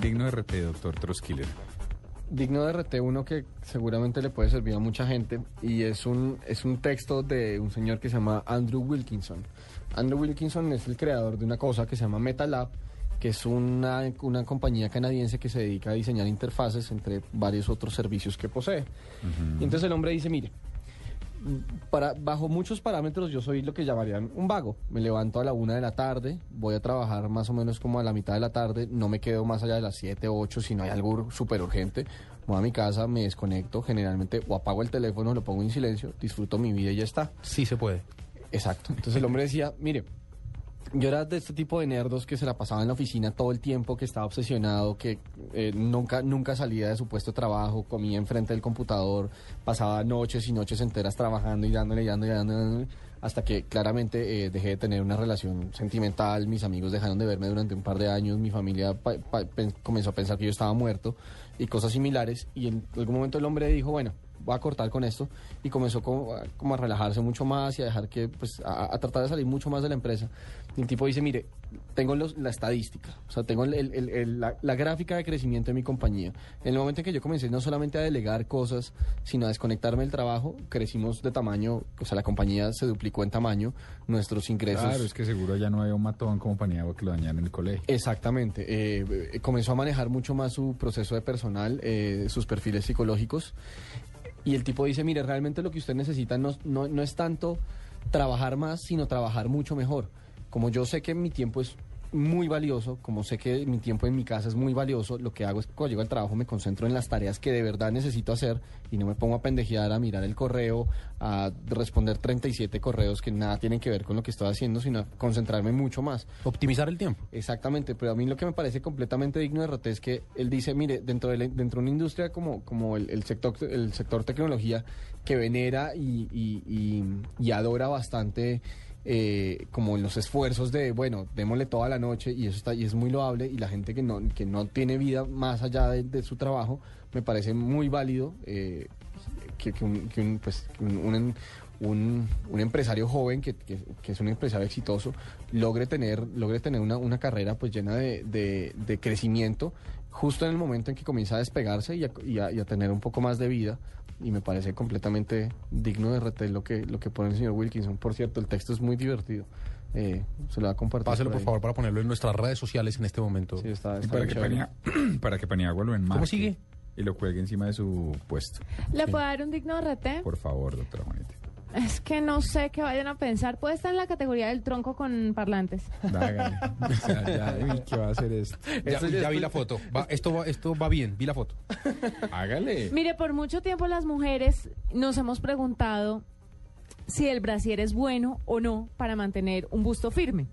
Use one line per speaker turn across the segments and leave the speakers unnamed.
Digno de RT, doctor Troskiller.
digno de RT, uno que seguramente le puede servir a mucha gente, y es un, es un texto de un señor que se llama Andrew Wilkinson. Andrew Wilkinson es el creador de una cosa que se llama MetaLab, que es una, una compañía canadiense que se dedica a diseñar interfaces entre varios otros servicios que posee. Y entonces el hombre dice, mire, para, bajo muchos parámetros yo soy lo que llamarían un vago. Me levanto a la una de la tarde, voy a trabajar más o menos como a la mitad de la tarde, no me quedo más allá de las 7 o 8 si no hay algo súper urgente. Voy a mi casa, me desconecto, generalmente o apago el teléfono, lo pongo en silencio, disfruto mi vida y ya está.
Sí se puede.
Exacto. Entonces el hombre decía, mire, yo era de este tipo de nerdos que se la pasaba en la oficina todo el tiempo, que estaba obsesionado, que eh, nunca, nunca salía de su puesto de trabajo, comía enfrente del computador, pasaba noches y noches enteras trabajando y dándole, y dándole, y dándole, hasta que claramente eh, dejé de tener una relación sentimental, mis amigos dejaron de verme durante un par de años, mi familia pa- pa- comenzó a pensar que yo estaba muerto y cosas similares, y en algún momento el hombre dijo, bueno, voy a cortar con esto y comenzó como, como a relajarse mucho más y a dejar que, pues, a, a tratar de salir mucho más de la empresa. Y el tipo dice, mire, tengo los- la estadística, o sea, tengo el- el- el- la, la gráfica de crecimiento de mi compañía. En el momento en que yo comencé no solamente a delegar cosas, sino a desconectarme del trabajo, crecimos de tamaño, o sea, la compañía se duplicó en tamaño, nuestros ingresos...
Claro, es que seguro ya no había un matón como Paniagua que lo dañaron en el colegio.
Exactamente. eh, comenzó a manejar mucho más su proceso de personal, eh, sus perfiles psicológicos. Y el tipo dice, mire, realmente lo que usted necesita no, no, no es tanto trabajar más, sino trabajar mucho mejor. Como yo sé que mi tiempo es muy valioso, como sé que mi tiempo en mi casa es muy valioso, lo que hago es que cuando llego al trabajo me concentro en las tareas que de verdad necesito hacer y no me pongo a pendejear, a mirar el correo, a responder 37 correos que nada tienen que ver con lo que estoy haciendo, sino a concentrarme mucho más.
Optimizar el tiempo.
Exactamente, pero a mí lo que me parece completamente digno de RT es que él dice, mire, dentro de, la- dentro de una industria como, como el, el sector el sector tecnología que venera y, y- y- y adora bastante eh, como los esfuerzos de, bueno, démosle toda la noche y eso está y es muy loable y la gente que no, que no tiene vida más allá de, su trabajo, me parece muy válido eh, que, un, que un, pues, un- un- empresario joven que, que- que es un empresario exitoso logre tener logre tener una, una carrera pues llena de, de- de crecimiento justo en el momento en que comienza a despegarse y a, y a- y a tener un poco más de vida y me parece completamente digno de RT lo que lo que pone el señor Wilkinson por cierto el texto es muy divertido Eh, se lo va a compartir
Páselo, por favor, para ponerlo en nuestras redes sociales en este momento.
Sí, está, está
para que,
chévere.
Pania- para que Paniagua lo enmarque.
¿Cómo sigue?
Y lo cuelgue encima de su puesto.
¿Le puedo dar un digno RT?
Por favor, doctora Juanita.
Es que no sé qué vayan a pensar. Puede estar en la categoría del tronco con parlantes.
Hágale. O sea, ya, uy, ¿qué va a hacer esto?
Ya,
ya
ya vi la foto. Va- esto, va, esto va bien, vi la foto.
Hágale.
Mire, por mucho tiempo las mujeres nos hemos preguntado si el brasier es bueno o no para mantener un busto firme.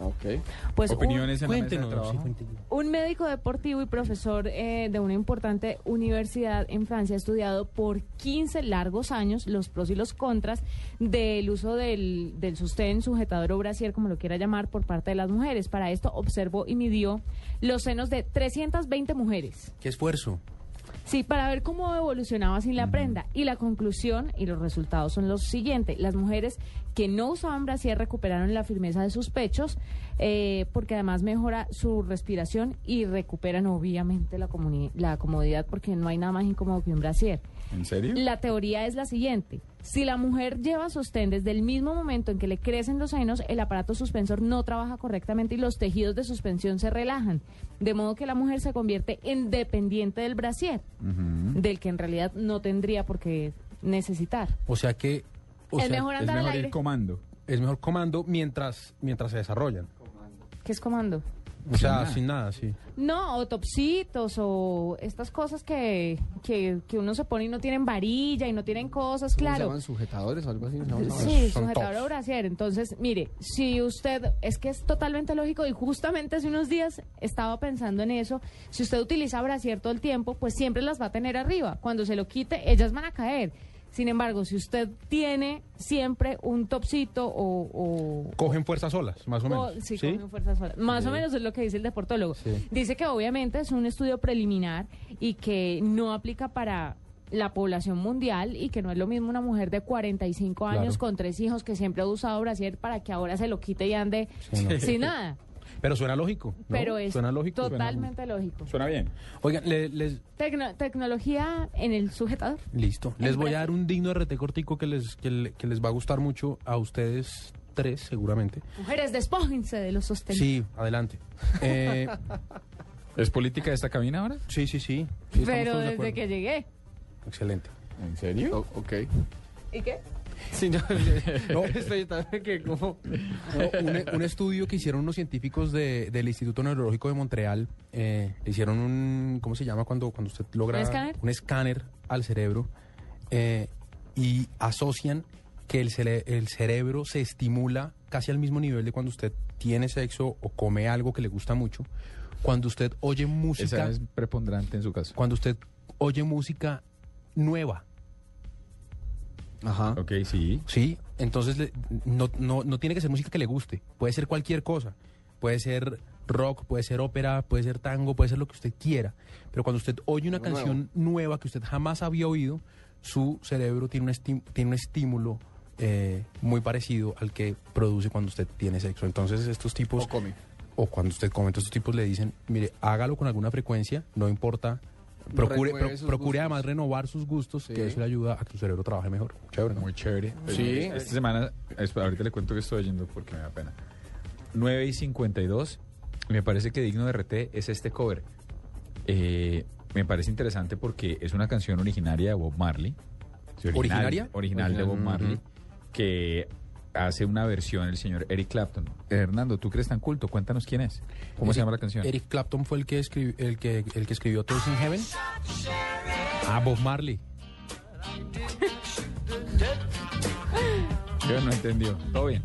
Ok.
Pues un-
Opiniones en la mesa de
Cuéntenos. sí,
trabajo.
Un médico deportivo y profesor eh, de una importante universidad en Francia ha estudiado por 15 largos años los pros y los contras del uso del, del sostén, sujetador o brasier, como lo quiera llamar, por parte de las mujeres. Para esto observó y midió los senos de 320 mujeres.
Qué esfuerzo.
Sí, para ver cómo evolucionaba sin la prenda. Y la conclusión y los resultados son los siguientes. Las mujeres que no usaban brasier recuperaron la firmeza de sus pechos, eh, porque además mejora su respiración y recuperan obviamente la, la comodidad, porque no hay nada más incómodo que un brasier.
¿En serio?
La teoría es la siguiente. Si la mujer lleva sostén desde el mismo momento en que le crecen los senos, el aparato suspensor no trabaja correctamente y los tejidos de suspensión se relajan. De modo que la mujer se convierte en dependiente del brasier, del que en realidad no tendría por qué necesitar.
O sea que. o
es
sea,
mejor
Es
andar al
mejor
aire.
comando.
es mejor comando mientras, mientras se desarrollan.
¿Qué es comando?
O sea,
nada.
sin nada, sí.
No, o topsitos o estas cosas que, que, que uno se pone y no tienen varilla y no tienen cosas,
¿Cómo se
claro.
llaman sujetadores o algo así? ¿No? No,
Sí,
son
sujetador
tops.
o brasier. Entonces, mire, si usted, es que es totalmente lógico y justamente hace unos días estaba pensando en eso, si usted utiliza brasier todo el tiempo, pues siempre las va a tener arriba. Cuando se lo quite, ellas van a caer. Sin embargo, si usted tiene siempre un topsito o... o
Cogen fuerzas solas, más o
o-
menos.
sí,
¿Sí?
cogen fuerzas solas. Más o menos es lo que dice el deportólogo.
Sí.
Dice que obviamente es un estudio preliminar y que no aplica para la población mundial y que no es lo mismo una mujer de 45 años
Claro.
con tres hijos que siempre ha usado brasier para que ahora se lo quite y ande sin nada.
Pero suena lógico. ¿no?
Pero es
Suena lógico.
totalmente lógico.
Suena bien.
Oigan, le- les,
Tecno- tecnología en el sujetador.
listo.
En
Les voy a dar un digno RT cortico que les, que, le- que les va a gustar mucho a ustedes tres, seguramente.
Mujeres, despójense de los sostenibles.
Sí, adelante. Eh,
¿Es política esta cabina ahora?
sí, sí, sí.
Pero
de
desde que llegué.
Excelente.
¿En serio?
O- ok.
¿Y qué?
Sí, no,
No.
estoy tan que como...
No, un, un estudio que hicieron unos científicos de- del Instituto Neurológico de Montreal, eh, le hicieron un, ¿cómo se llama cuando, cuando usted logra
¿Un escáner?
un escáner al cerebro eh, y asocian que el, cere- el cerebro se estimula casi al mismo nivel de cuando usted tiene sexo o come algo que le gusta mucho, cuando usted oye música,
Esa es preponderante en su caso.
cuando usted oye música nueva.
Ajá.
Ok, sí.
Sí, entonces le- no, no, no tiene que ser música que le guste, puede ser cualquier cosa, puede ser rock, puede ser ópera, puede ser tango, puede ser lo que usted quiera, pero cuando usted oye una
nuevo.
canción nueva que usted jamás había oído, su cerebro tiene un, estim- tiene un estímulo eh, muy parecido al que produce cuando usted tiene sexo. Entonces estos tipos,
O come.
o cuando usted come, estos tipos le dicen, mire, hágalo con alguna frecuencia, no importa. Procure, pro- procure además renovar sus gustos,
Sí.
que eso le ayuda a que su cerebro trabaje mejor. Chévere, ¿no?
Muy chévere.
Sí.
Esta semana, ahorita le cuento que estoy oyendo porque me da pena. 9 y 52. Me parece que digno de RT es este cover. Eh, me parece interesante porque es una canción originaria de Bob Marley. Sí, original-
¿Originaria?
Original de Bob Marley. Que hace una versión el señor Eric Clapton. Hernando, tú crees tan culto, cuéntanos quién es. ¿Cómo se llama la canción?
Eric Clapton fue el que, escribió, el que, el que escribió Toys in Heaven. Ah, Bob Marley.
Yo no entendió. Todo bien.